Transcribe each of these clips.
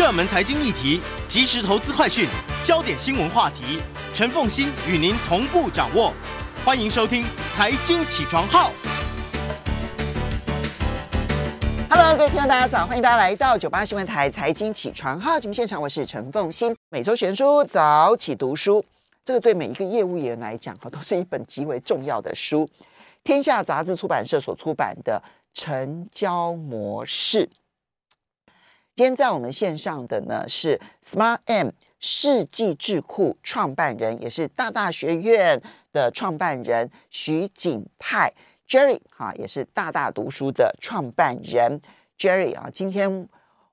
热门财经议题、即时投资快讯、焦点新闻话题，陈凤馨与您同步掌握。欢迎收听《财经起床号》。Hello，各位听众，大家早！欢迎大家来到九八新闻台《财经起床号》节目现场，我是陈凤馨。每周选书早起读书，这个对每一个业务员来讲，哈，都是一本极为重要的书。天下杂志出版社所出版的《成交模式》。今天在我们线上的呢是 SmartM 世纪智库创办人，也是大大学院的创办人徐景泰 Jerry 哈，也是大大读书的创办人 Jerry 啊。今天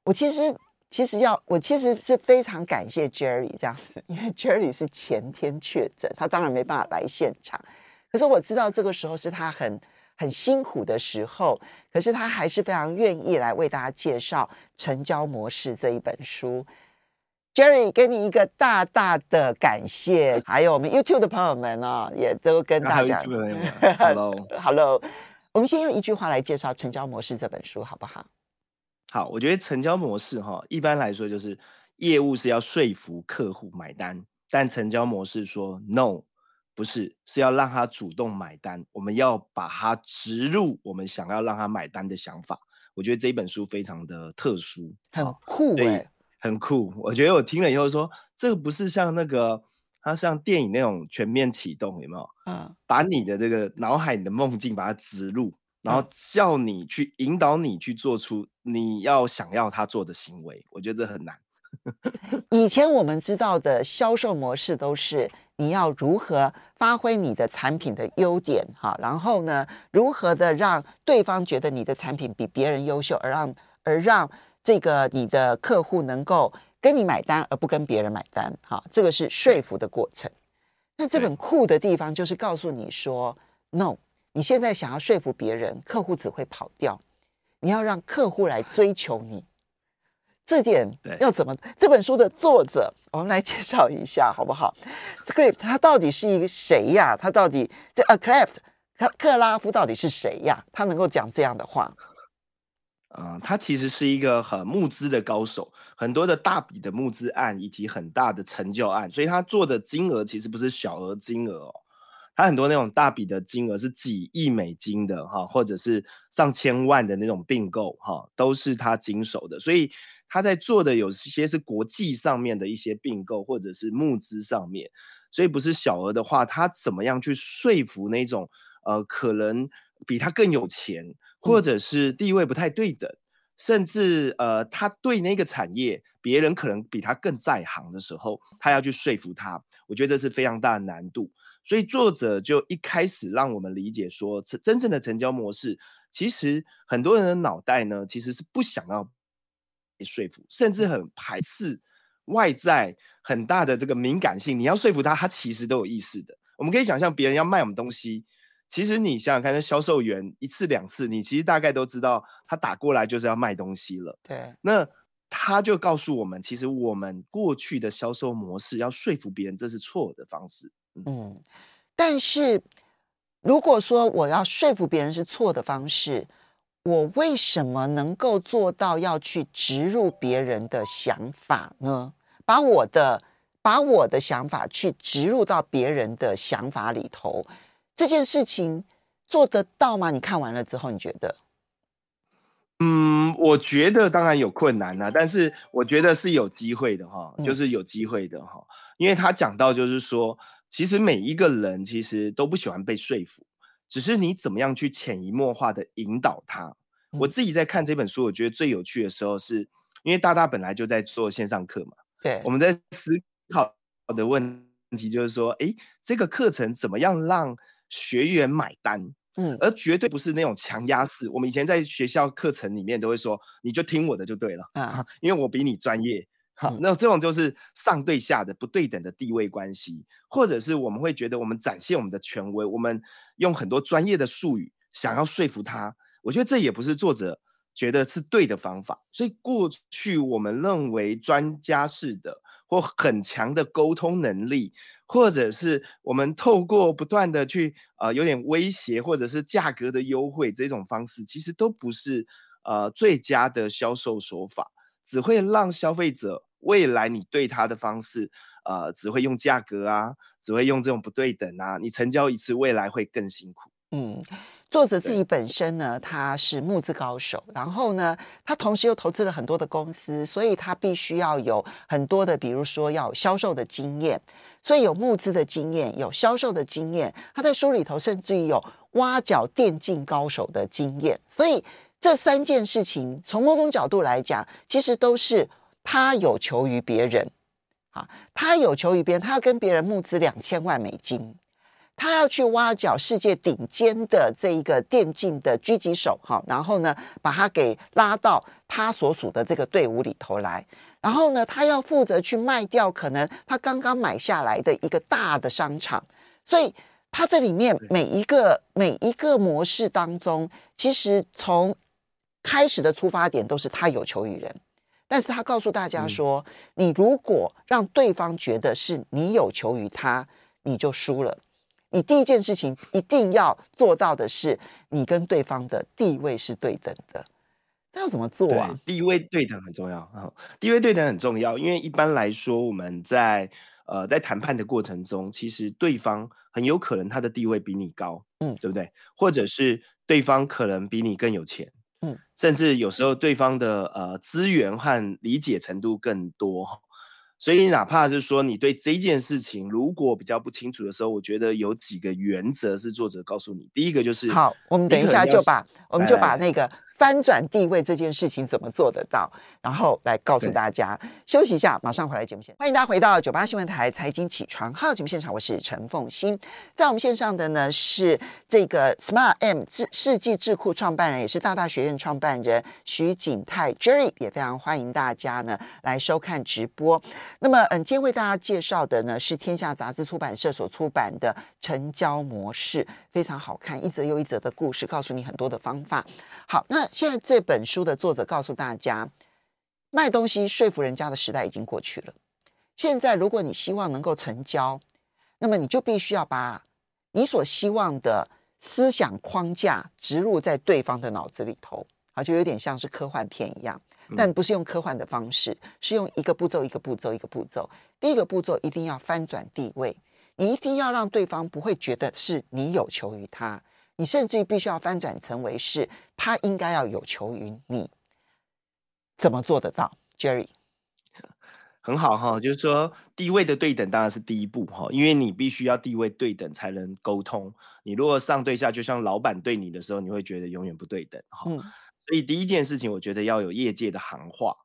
我其实其实要我其实是非常感谢 Jerry 这样子，因为 Jerry 是前天确诊，他当然没办法来现场，可是我知道这个时候是他很。很辛苦的时候，可是他还是非常愿意来为大家介绍《成交模式》这一本书。Jerry，给你一个大大的感谢，还有我们 YouTube 的朋友们哦，也都跟大家讲。Hello，Hello，我们先用一句话来介绍《成交模式》这本书，好不好？好，我觉得《成交模式》哈，一般来说就是业务是要说服客户买单，但《成交模式》说 No。不是，是要让他主动买单。我们要把他植入我们想要让他买单的想法。我觉得这一本书非常的特殊，很酷哎、欸，很酷。我觉得我听了以后说，这个不是像那个，它像电影那种全面启动，有没有？嗯，把你的这个脑海、你的梦境把它植入，然后叫你去引导你去做出你要想要他做的行为。我觉得这很难。以前我们知道的销售模式都是。你要如何发挥你的产品的优点，哈，然后呢，如何的让对方觉得你的产品比别人优秀，而让而让这个你的客户能够跟你买单，而不跟别人买单，哈，这个是说服的过程。那这本酷的地方就是告诉你说，no，你现在想要说服别人，客户只会跑掉，你要让客户来追求你。这点要怎么？这本书的作者，我们来介绍一下好不好？Script 他到底是一个谁呀？他到底这 a Clift 克克拉夫到底是谁呀？他能够讲这样的话？嗯、呃，他其实是一个很募资的高手，很多的大笔的募资案以及很大的成就案，所以他做的金额其实不是小额金额哦，他很多那种大笔的金额是几亿美金的哈，或者是上千万的那种并购哈，都是他经手的，所以。他在做的有些是国际上面的一些并购或者是募资上面，所以不是小额的话，他怎么样去说服那种呃可能比他更有钱，或者是地位不太对等，嗯、甚至呃他对那个产业别人可能比他更在行的时候，他要去说服他，我觉得这是非常大的难度。所以作者就一开始让我们理解说，真正的成交模式，其实很多人的脑袋呢其实是不想要。说服，甚至很排斥外在很大的这个敏感性。你要说服他，他其实都有意识的。我们可以想象，别人要卖我们东西，其实你想想看，那销售员一次两次，你其实大概都知道，他打过来就是要卖东西了。对，那他就告诉我们，其实我们过去的销售模式要说服别人，这是错的方式。嗯，嗯，但是如果说我要说服别人是错的方式。我为什么能够做到要去植入别人的想法呢？把我的把我的想法去植入到别人的想法里头，这件事情做得到吗？你看完了之后，你觉得？嗯，我觉得当然有困难啊，但是我觉得是有机会的哈，就是有机会的哈，因为他讲到就是说，其实每一个人其实都不喜欢被说服。只是你怎么样去潜移默化的引导他？我自己在看这本书，我觉得最有趣的时候是，因为大大本来就在做线上课嘛。对，我们在思考的问题就是说，哎，这个课程怎么样让学员买单？嗯，而绝对不是那种强压式。我们以前在学校课程里面都会说，你就听我的就对了啊，因为我比你专业。好，那这种就是上对下的不对等的地位关系，或者是我们会觉得我们展现我们的权威，我们用很多专业的术语想要说服他。我觉得这也不是作者觉得是对的方法。所以过去我们认为专家式的或很强的沟通能力，或者是我们透过不断的去呃有点威胁或者是价格的优惠这种方式，其实都不是呃最佳的销售手法。只会让消费者未来你对他的方式，呃，只会用价格啊，只会用这种不对等啊，你成交一次，未来会更辛苦。嗯。作者自己本身呢，他是募资高手，然后呢，他同时又投资了很多的公司，所以他必须要有很多的，比如说要有销售的经验，所以有募资的经验，有销售的经验。他在书里头甚至于有挖角电竞高手的经验，所以这三件事情从某种角度来讲，其实都是他有求于别人，啊，他有求于别人，他要跟别人募资两千万美金。他要去挖角世界顶尖的这一个电竞的狙击手，哈，然后呢，把他给拉到他所属的这个队伍里头来，然后呢，他要负责去卖掉可能他刚刚买下来的一个大的商场，所以他这里面每一个每一个模式当中，其实从开始的出发点都是他有求于人，但是他告诉大家说，你如果让对方觉得是你有求于他，你就输了。你第一件事情一定要做到的是，你跟对方的地位是对等的。这要怎么做啊？地位对等很重要啊！地位对等很重要，因为一般来说，我们在呃在谈判的过程中，其实对方很有可能他的地位比你高，嗯，对不对？或者是对方可能比你更有钱，嗯，甚至有时候对方的呃资源和理解程度更多。所以，哪怕是说你对这件事情如果比较不清楚的时候，我觉得有几个原则是作者告诉你。第一个就是，好，我们等一下就把我们就把那个。翻转地位这件事情怎么做得到？然后来告诉大家。休息一下，马上回来节目现场。欢迎大家回到九八新闻台财经起床号节目现场，我是陈凤欣。在我们线上的呢是这个 Smart M 智世纪智库创办人，也是大大学院创办人徐景泰 Jerry，也非常欢迎大家呢来收看直播。那么，嗯，今天为大家介绍的呢是天下杂志出版社所出版的《成交模式》，非常好看，一则又一则的故事，告诉你很多的方法。好，那。现在这本书的作者告诉大家，卖东西说服人家的时代已经过去了。现在，如果你希望能够成交，那么你就必须要把你所希望的思想框架植入在对方的脑子里头，好，就有点像是科幻片一样，但不是用科幻的方式，是用一个步骤一个步骤一个步骤。第一个步骤一定要翻转地位，你一定要让对方不会觉得是你有求于他。你甚至于必须要翻转成为是他应该要有求于你，怎么做得到，Jerry？很好哈，就是说地位的对等当然是第一步哈，因为你必须要地位对等才能沟通。你如果上对下，就像老板对你的时候，你会觉得永远不对等哈。嗯。所以第一件事情，我觉得要有业界的行话。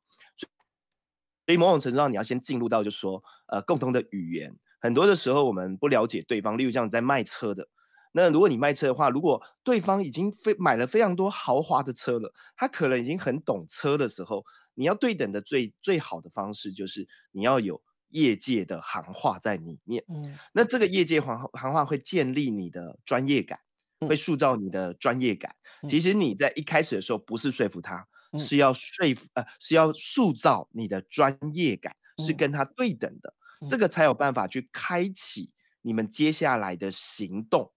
所以某种程度上，你要先进入到就是说呃共同的语言。很多的时候我们不了解对方，例如像在卖车的。那如果你卖车的话，如果对方已经非买了非常多豪华的车了，他可能已经很懂车的时候，你要对等的最最好的方式就是你要有业界的行话在里面。嗯，那这个业界行行话会建立你的专业感，会塑造你的专业感。其实你在一开始的时候不是说服他，是要说服呃是要塑造你的专业感，是跟他对等的，这个才有办法去开启你们接下来的行动。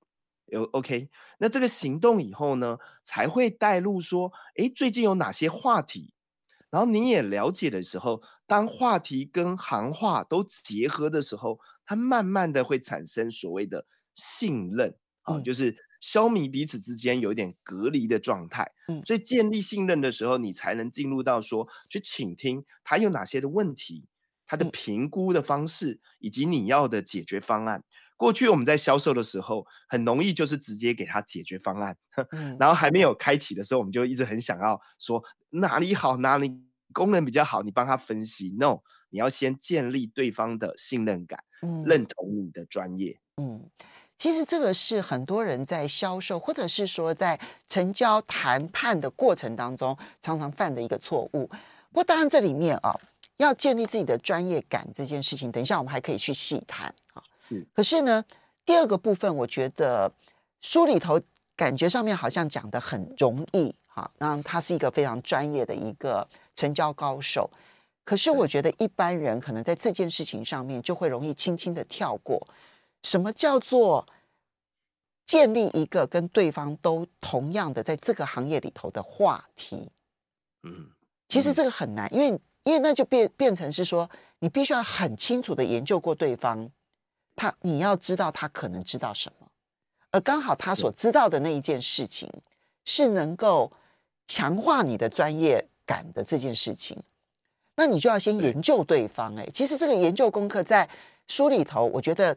有 OK，那这个行动以后呢，才会带入说，诶，最近有哪些话题？然后你也了解的时候，当话题跟行话都结合的时候，它慢慢的会产生所谓的信任啊，就是消弭彼此之间有一点隔离的状态。嗯，所以建立信任的时候，你才能进入到说，去倾听他有哪些的问题，他的评估的方式，以及你要的解决方案。过去我们在销售的时候，很容易就是直接给他解决方案，嗯、然后还没有开启的时候，我们就一直很想要说哪里好，哪里功能比较好，你帮他分析。No，你要先建立对方的信任感，嗯、认同你的专业。嗯，其实这个是很多人在销售或者是说在成交谈判的过程当中常常犯的一个错误。不过当然这里面啊，要建立自己的专业感这件事情，等一下我们还可以去细谈啊。可是呢，第二个部分，我觉得书里头感觉上面好像讲的很容易，哈，那他是一个非常专业的一个成交高手。可是我觉得一般人可能在这件事情上面就会容易轻轻的跳过。什么叫做建立一个跟对方都同样的在这个行业里头的话题？嗯，其实这个很难，因为因为那就变变成是说，你必须要很清楚的研究过对方，他你要知道他可能知道什么，而刚好他所知道的那一件事情是能够强化你的专业感的这件事情，那你就要先研究对方。哎，其实这个研究功课在书里头，我觉得。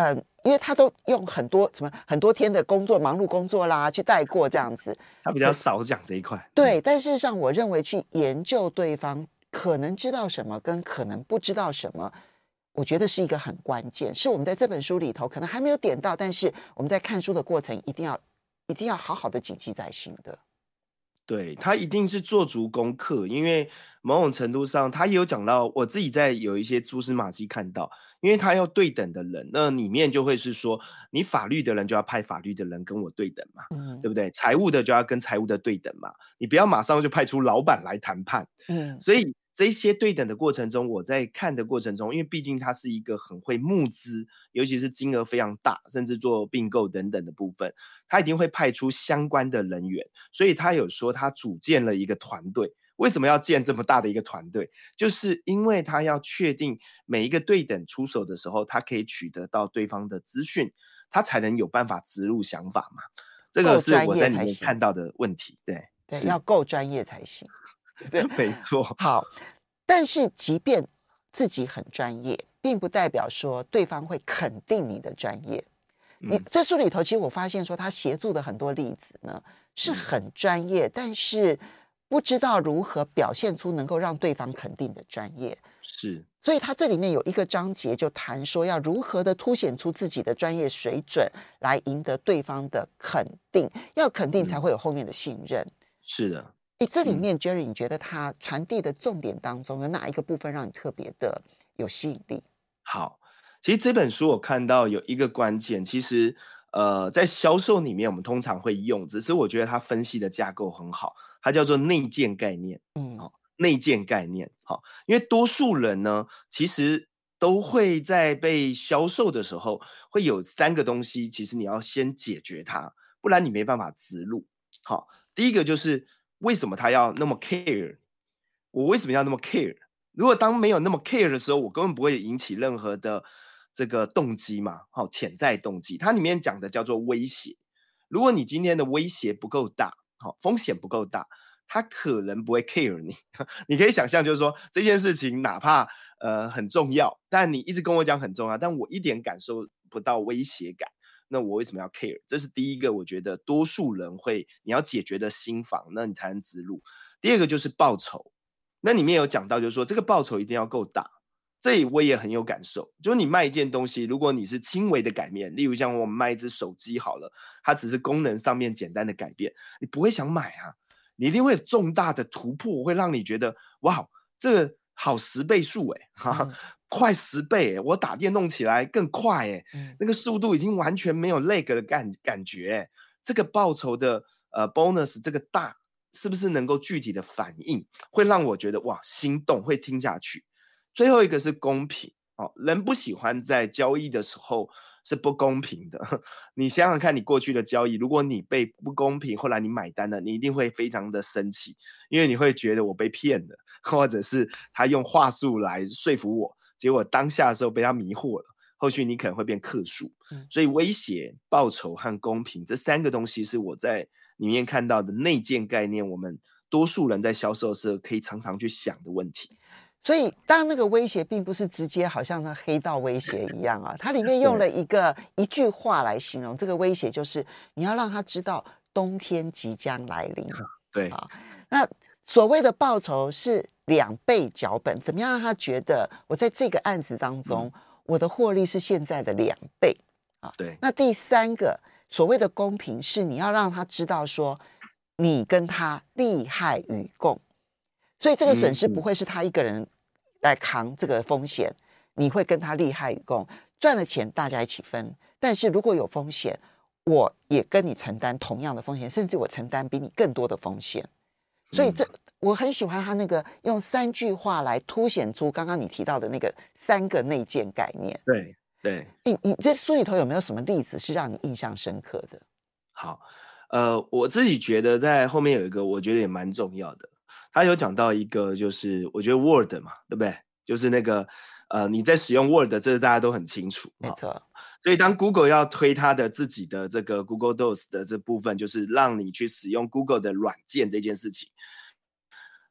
嗯，因为他都用很多什么很多天的工作忙碌工作啦去带过这样子，他比较少讲这一块。对，但事实上，我认为去研究对方可能知道什么跟可能不知道什么，我觉得是一个很关键，是我们在这本书里头可能还没有点到，但是我们在看书的过程一定要一定要好好的谨记在心的。对，他一定是做足功课，因为某种程度上他也有讲到，我自己在有一些蛛丝马迹看到。因为他要对等的人，那里面就会是说，你法律的人就要派法律的人跟我对等嘛，嗯，对不对？财务的就要跟财务的对等嘛，你不要马上就派出老板来谈判，嗯，所以这些对等的过程中，我在看的过程中，因为毕竟他是一个很会募资，尤其是金额非常大，甚至做并购等等的部分，他一定会派出相关的人员，所以他有说他组建了一个团队。为什么要建这么大的一个团队？就是因为他要确定每一个对等出手的时候，他可以取得到对方的资讯，他才能有办法植入想法嘛。这个是我在里面看到的问题。对，对，要够专业才行。对，没错。好，但是即便自己很专业，并不代表说对方会肯定你的专业。你这书里头，其实我发现说他协助的很多例子呢，是很专业，但是。不知道如何表现出能够让对方肯定的专业，是，所以他这里面有一个章节就谈说要如何的凸显出自己的专业水准，来赢得对方的肯定，要肯定才会有后面的信任。嗯、是的，诶，这里面 Jerry，你觉得它传递的重点当中有哪一个部分让你特别的有吸引力？好，其实这本书我看到有一个关键，其实呃，在销售里面我们通常会用，只是我觉得它分析的架构很好。它叫做内建概念，嗯，好，内建概念，好，因为多数人呢，其实都会在被销售的时候，会有三个东西，其实你要先解决它，不然你没办法植入。好，第一个就是为什么他要那么 care？我为什么要那么 care？如果当没有那么 care 的时候，我根本不会引起任何的这个动机嘛，好，潜在动机。它里面讲的叫做威胁。如果你今天的威胁不够大，好，风险不够大，他可能不会 care 你。你可以想象，就是说这件事情哪怕呃很重要，但你一直跟我讲很重要，但我一点感受不到威胁感，那我为什么要 care？这是第一个，我觉得多数人会你要解决的心房，那你才能植入。第二个就是报酬，那里面有讲到，就是说这个报酬一定要够大。这里我也很有感受，就是你卖一件东西，如果你是轻微的改变，例如像我们卖一只手机好了，它只是功能上面简单的改变，你不会想买啊，你一定会有重大的突破，会让你觉得哇，这个好十倍数哎，哈、嗯，快十倍哎，我打电动起来更快哎，嗯、那个速度已经完全没有 lag 的感感觉，这个报酬的呃 bonus 这个大，是不是能够具体的反应，会让我觉得哇心动，会听下去。最后一个是公平哦，人不喜欢在交易的时候是不公平的。你想想看，你过去的交易，如果你被不公平，后来你买单了，你一定会非常的生气，因为你会觉得我被骗了，或者是他用话术来说服我，结果当下的时候被他迷惑了，后续你可能会变客诉。所以威胁、报酬和公平这三个东西是我在里面看到的内建概念，我们多数人在销售的时候可以常常去想的问题。所以，当那个威胁并不是直接，好像那黑道威胁一样啊，它里面用了一个一句话来形容这个威胁，就是你要让他知道冬天即将来临。对啊，那所谓的报酬是两倍脚本，怎么样让他觉得我在这个案子当中，嗯、我的获利是现在的两倍啊？对。那第三个所谓的公平，是你要让他知道说，你跟他利害与共。所以这个损失不会是他一个人来扛这个风险，你会跟他利害与共，赚了钱大家一起分。但是如果有风险，我也跟你承担同样的风险，甚至我承担比你更多的风险。所以这我很喜欢他那个用三句话来凸显出刚刚你提到的那个三个内建概念。对对，你你这书里头有没有什么例子是让你印象深刻的？好，呃，我自己觉得在后面有一个，我觉得也蛮重要的。他有讲到一个，就是我觉得 Word 嘛，对不对？就是那个呃，你在使用 Word，这是大家都很清楚，没错。所以当 Google 要推它的自己的这个 Google Docs 的这部分，就是让你去使用 Google 的软件这件事情，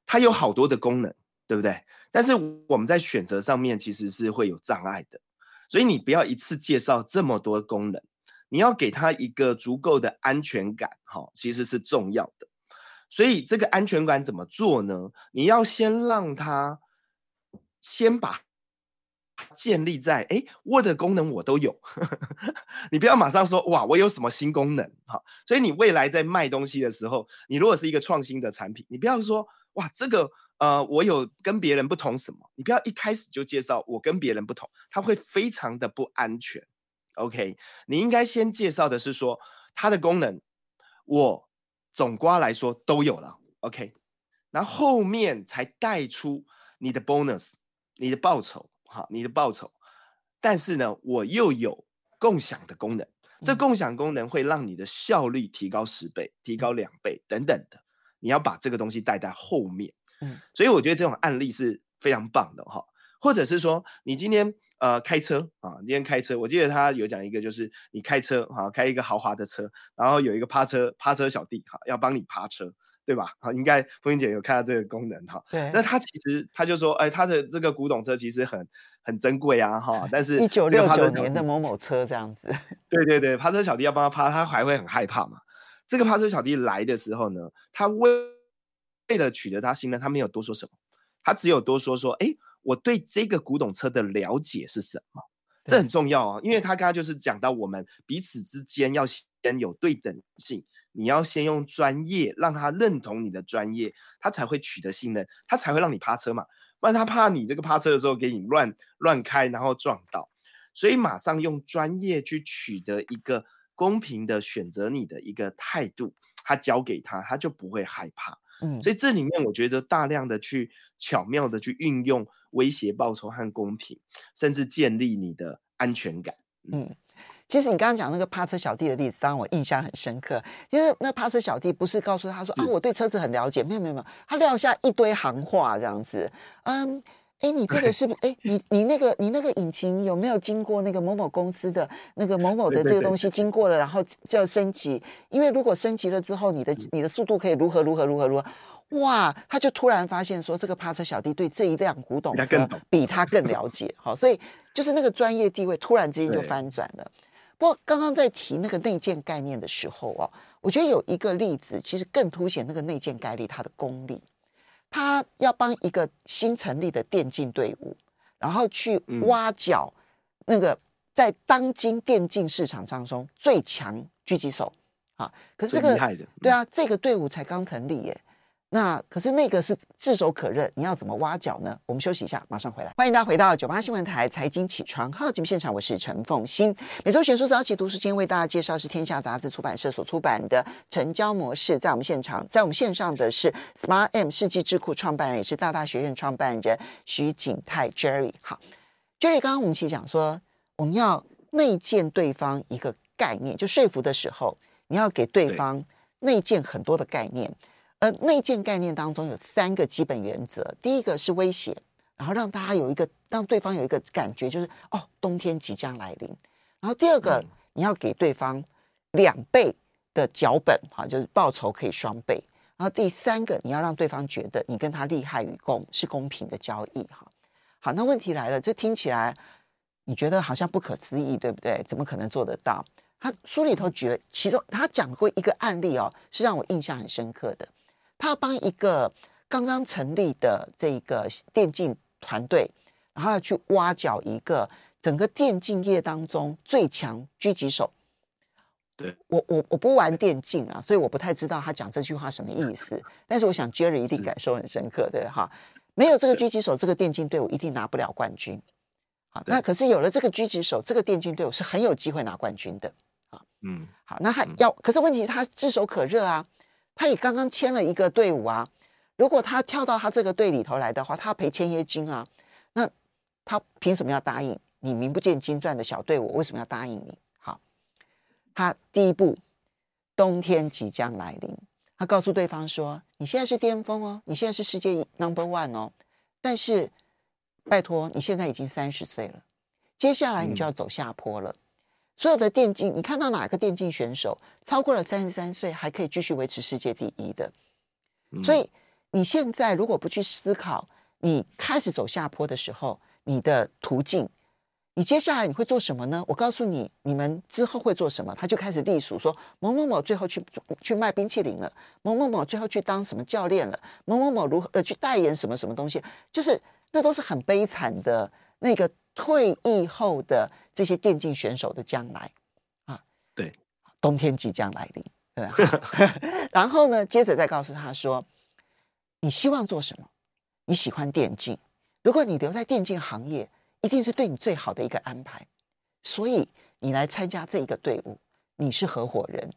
它有好多的功能，对不对？但是我们在选择上面其实是会有障碍的，所以你不要一次介绍这么多功能，你要给它一个足够的安全感，哈，其实是重要的。所以这个安全感怎么做呢？你要先让它先把建立在哎，Word 功能我都有，你不要马上说哇，我有什么新功能，哈。所以你未来在卖东西的时候，你如果是一个创新的产品，你不要说哇，这个呃，我有跟别人不同什么，你不要一开始就介绍我跟别人不同，它会非常的不安全。OK，你应该先介绍的是说它的功能，我总括来说都有了。OK，然后后面才带出你的 bonus，你的报酬。好，你的报酬，但是呢，我又有共享的功能，这共享功能会让你的效率提高十倍、提高两倍等等的。你要把这个东西带在后面，嗯，所以我觉得这种案例是非常棒的哈。或者是说，你今天呃开车啊，今天开车，我记得他有讲一个，就是你开车哈，开一个豪华的车，然后有一个趴车趴车小弟哈，要帮你趴车。对吧？好，应该风云姐有看到这个功能哈。对。那他其实他就说，哎，他的这个古董车其实很很珍贵啊，哈。但是一九六九年的某某车这样子。对对对，趴车小弟要帮他趴，他还会很害怕嘛。这个趴车小弟来的时候呢，他为为了取得他信任，他没有多说什么，他只有多说说，哎，我对这个古董车的了解是什么？这很重要啊，因为他刚刚就是讲到我们彼此之间要先有对等性。你要先用专业让他认同你的专业，他才会取得信任，他才会让你趴车嘛。不然他怕你这个趴车的时候给你乱乱开，然后撞到。所以马上用专业去取得一个公平的选择你的一个态度，他交给他，他就不会害怕。嗯，所以这里面我觉得大量的去巧妙的去运用威胁、报酬和公平，甚至建立你的安全感。嗯。其实你刚刚讲那个趴车小弟的例子，当然我印象很深刻。因为那趴车小弟不是告诉他说啊，我对车子很了解，没有没有没有，他撂下一堆行话这样子。嗯，哎，你这个是不是？哎，你你那个你那个引擎有没有经过那个某某公司的那个某某的这个东西经过了，然后就要升级？因为如果升级了之后，你的你的速度可以如何如何如何如何？哇，他就突然发现说，这个趴车小弟对这一辆古董车比他更了解。好，所以就是那个专业地位突然之间就翻转了。不过刚刚在提那个内建概念的时候哦，我觉得有一个例子其实更凸显那个内建概念它的功力。他要帮一个新成立的电竞队伍，然后去挖角那个在当今电竞市场当中最强狙击手啊。可是这个对啊，这个队伍才刚成立耶。那可是那个是炙手可热，你要怎么挖角呢？我们休息一下，马上回来。欢迎大家回到九八新闻台财经起床号节目现场，我是陈凤欣。每周选书早起读书，今天为大家介绍是天下杂志出版社所出版的《成交模式》。在我们现场，在我们线上的是 Smart M 世纪智库创办人，也是大大学院创办人徐景泰 Jerry。好，Jerry，刚刚我们其实讲说，我们要内建对方一个概念，就说服的时候，你要给对方内建很多的概念。呃，内建概念当中有三个基本原则。第一个是威胁，然后让大家有一个让对方有一个感觉，就是哦，冬天即将来临。然后第二个，你要给对方两倍的脚本，哈，就是报酬可以双倍。然后第三个，你要让对方觉得你跟他利害与共，是公平的交易，哈。好，那问题来了，这听起来你觉得好像不可思议，对不对？怎么可能做得到？他书里头举了其中，他讲过一个案例哦，是让我印象很深刻的。他要帮一个刚刚成立的这个电竞团队，然后要去挖角一个整个电竞业当中最强狙击手。对，我我我不玩电竞啊，所以我不太知道他讲这句话什么意思。但是我想 Jerry 一定感受很深刻，对哈？没有这个狙击手，这个电竞队伍一定拿不了冠军。好，那可是有了这个狙击手，这个电竞队伍是很有机会拿冠军的。啊，嗯，好，那他要，可是问题是他炙手可热啊。他也刚刚签了一个队伍啊，如果他跳到他这个队里头来的话，他赔签约金啊。那他凭什么要答应你名不见经传的小队伍？为什么要答应你？好，他第一步，冬天即将来临，他告诉对方说：“你现在是巅峰哦，你现在是世界 number one 哦，但是拜托，你现在已经三十岁了，接下来你就要走下坡了。嗯、所有的电竞，你看到哪个电竞选手超过了三十三岁还可以继续维持世界第一的？嗯、所以你现在如果不去思考，你开始走下坡的时候，你的途径。”你接下来你会做什么呢？我告诉你，你们之后会做什么？他就开始隶属说某某某最后去去卖冰淇淋了，某某某最后去当什么教练了，某某某如何呃去代言什么什么东西，就是那都是很悲惨的那个退役后的这些电竞选手的将来啊。对，冬天即将来临，对吧？然后呢，接着再告诉他说，你希望做什么？你喜欢电竞，如果你留在电竞行业。一定是对你最好的一个安排，所以你来参加这一个队伍，你是合伙人，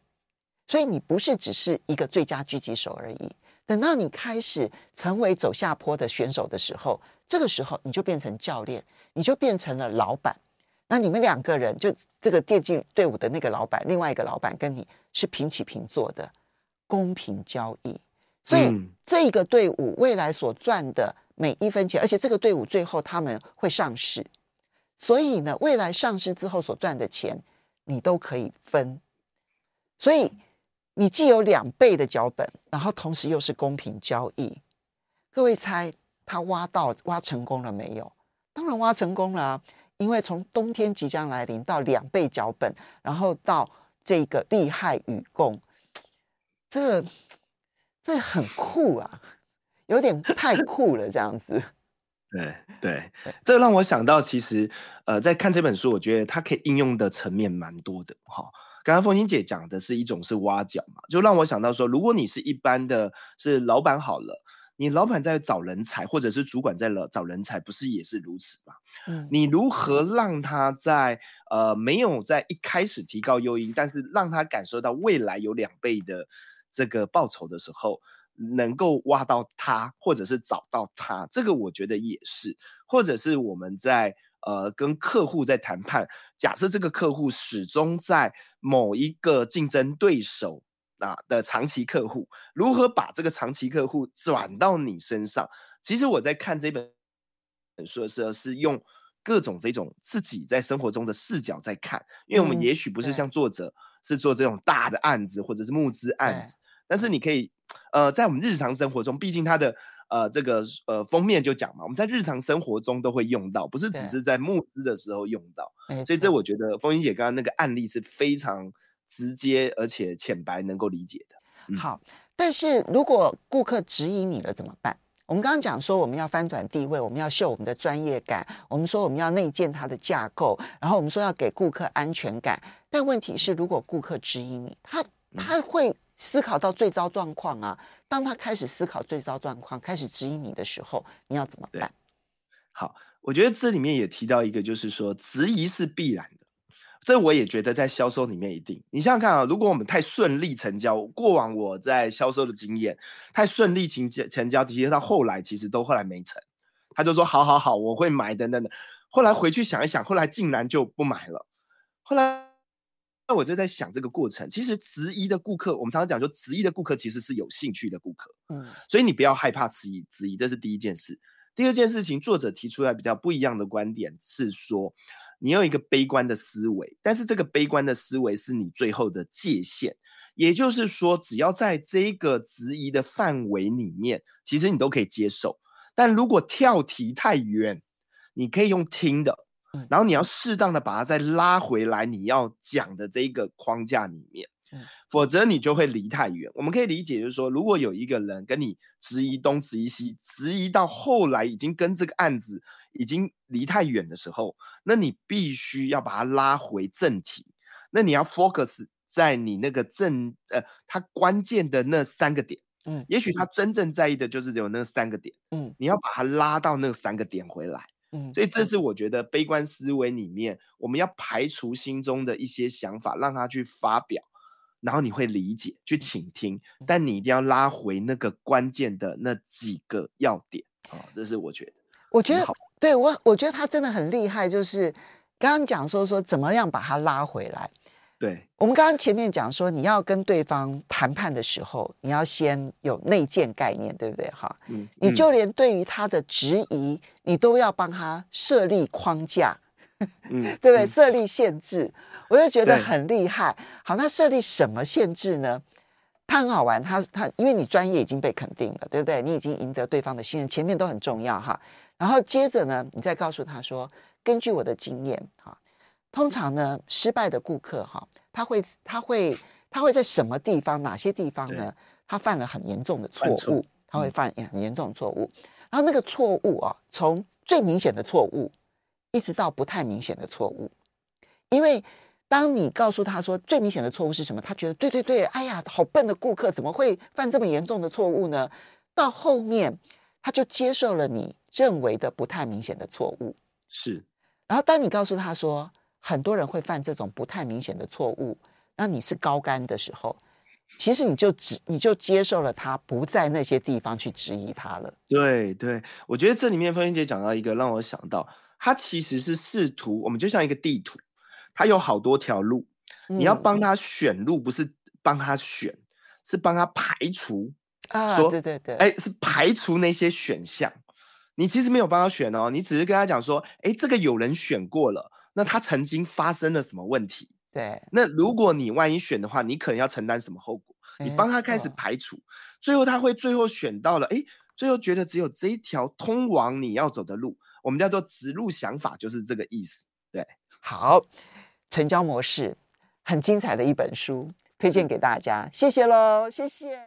所以你不是只是一个最佳狙击手而已。等到你开始成为走下坡的选手的时候，这个时候你就变成教练，你就变成了老板。那你们两个人就这个电竞队伍的那个老板，另外一个老板跟你是平起平坐的公平交易，所以这个队伍未来所赚的。每一分钱，而且这个队伍最后他们会上市，所以呢，未来上市之后所赚的钱你都可以分，所以你既有两倍的脚本，然后同时又是公平交易。各位猜他挖到挖成功了没有？当然挖成功了啊，因为从冬天即将来临到两倍脚本，然后到这个利害与共，这这很酷啊！有点太酷了，这样子。对对，这让我想到，其实呃，在看这本书，我觉得它可以应用的层面蛮多的。哈，刚刚凤馨姐讲的是一种是挖角嘛，就让我想到说，如果你是一般的是老板好了，你老板在找人才，或者是主管在了找人才，不是也是如此吗？嗯，你如何让他在呃没有在一开始提高诱因，但是让他感受到未来有两倍的这个报酬的时候？能够挖到他，或者是找到他，这个我觉得也是，或者是我们在呃跟客户在谈判，假设这个客户始终在某一个竞争对手啊的长期客户，如何把这个长期客户转到你身上？其实我在看这本书的时候，是用各种这种自己在生活中的视角在看，因为我们也许不是像作者是做这种大的案子或者是募资案子，但是你可以。呃，在我们日常生活中，毕竟它的呃这个呃封面就讲嘛，我们在日常生活中都会用到，不是只是在募资的时候用到。所以这我觉得凤馨姐刚刚那个案例是非常直接而且浅白能够理解的。嗯、好，但是如果顾客质疑你了怎么办？我们刚刚讲说我们要翻转地位，我们要秀我们的专业感，我们说我们要内建它的架构，然后我们说要给顾客安全感。但问题是，如果顾客质疑你，他他会。思考到最糟状况啊！当他开始思考最糟状况，开始质疑你的时候，你要怎么办？好，我觉得这里面也提到一个，就是说质疑是必然的。这我也觉得在销售里面一定。你想想看啊，如果我们太顺利成交，过往我在销售的经验，太顺利成交成交，其实到后来其实都后来没成。他就说好好好，我会买等等的。后来回去想一想，后来竟然就不买了。后来。那我就在想这个过程，其实质疑的顾客，我们常常讲说，质疑的顾客其实是有兴趣的顾客，嗯，所以你不要害怕质疑，质疑这是第一件事。第二件事情，作者提出来比较不一样的观点是说，你有一个悲观的思维，但是这个悲观的思维是你最后的界限，也就是说，只要在这个质疑的范围里面，其实你都可以接受。但如果跳题太远，你可以用听的。然后你要适当的把它再拉回来，你要讲的这一个框架里面，否则你就会离太远。我们可以理解，就是说，如果有一个人跟你质疑东质疑西，质疑到后来已经跟这个案子已经离太远的时候，那你必须要把它拉回正题。那你要 focus 在你那个正呃，他关键的那三个点。嗯，也许他真正在意的就是只有那三个点。嗯，你要把它拉到那三个点回来。嗯，所以这是我觉得悲观思维里面，我们要排除心中的一些想法，让他去发表，然后你会理解，去倾听，但你一定要拉回那个关键的那几个要点啊，哦，这是我觉得。我觉得对我，我觉得他真的很厉害，就是刚刚讲说说怎么样把他拉回来。对，我们刚刚前面讲说，你要跟对方谈判的时候，你要先有内建概念，对不对？哈，嗯，你就连对于他的质疑，你都要帮他设立框架，嗯，对不对？嗯、设立限制，我就觉得很厉害。好，那设立什么限制呢？他很好玩，他他因为你专业已经被肯定了，对不对？你已经赢得对方的信任，前面都很重要哈。然后接着呢，你再告诉他说，根据我的经验，哈。通常呢，失败的顾客哈，他会他会他会在什么地方？哪些地方呢？他犯了很严重的错误，他会犯很严重的错误。然后那个错误啊，从最明显的错误，一直到不太明显的错误。因为当你告诉他说最明显的错误是什么，他觉得对对对，哎呀，好笨的顾客怎么会犯这么严重的错误呢？到后面他就接受了你认为的不太明显的错误。是。然后当你告诉他说，很多人会犯这种不太明显的错误，那你是高干的时候，其实你就只你就接受了他不在那些地方去质疑他了。对对，我觉得这里面凤仙姐讲到一个让我想到，他其实是试图，我们就像一个地图，他有好多条路，你要帮他选路，不是帮他选，是帮他排除啊，说对对对，哎，是排除那些选项，你其实没有帮他选哦，你只是跟他讲说，哎，这个有人选过了。那他曾经发生了什么问题？对，那如果你万一选的话，你可能要承担什么后果？你帮他开始排除，最后他会最后选到了，哎，最后觉得只有这一条通往你要走的路，我们叫做直路想法，就是这个意思。对，好，成交模式很精彩的一本书，推荐给大家，谢谢喽，谢谢。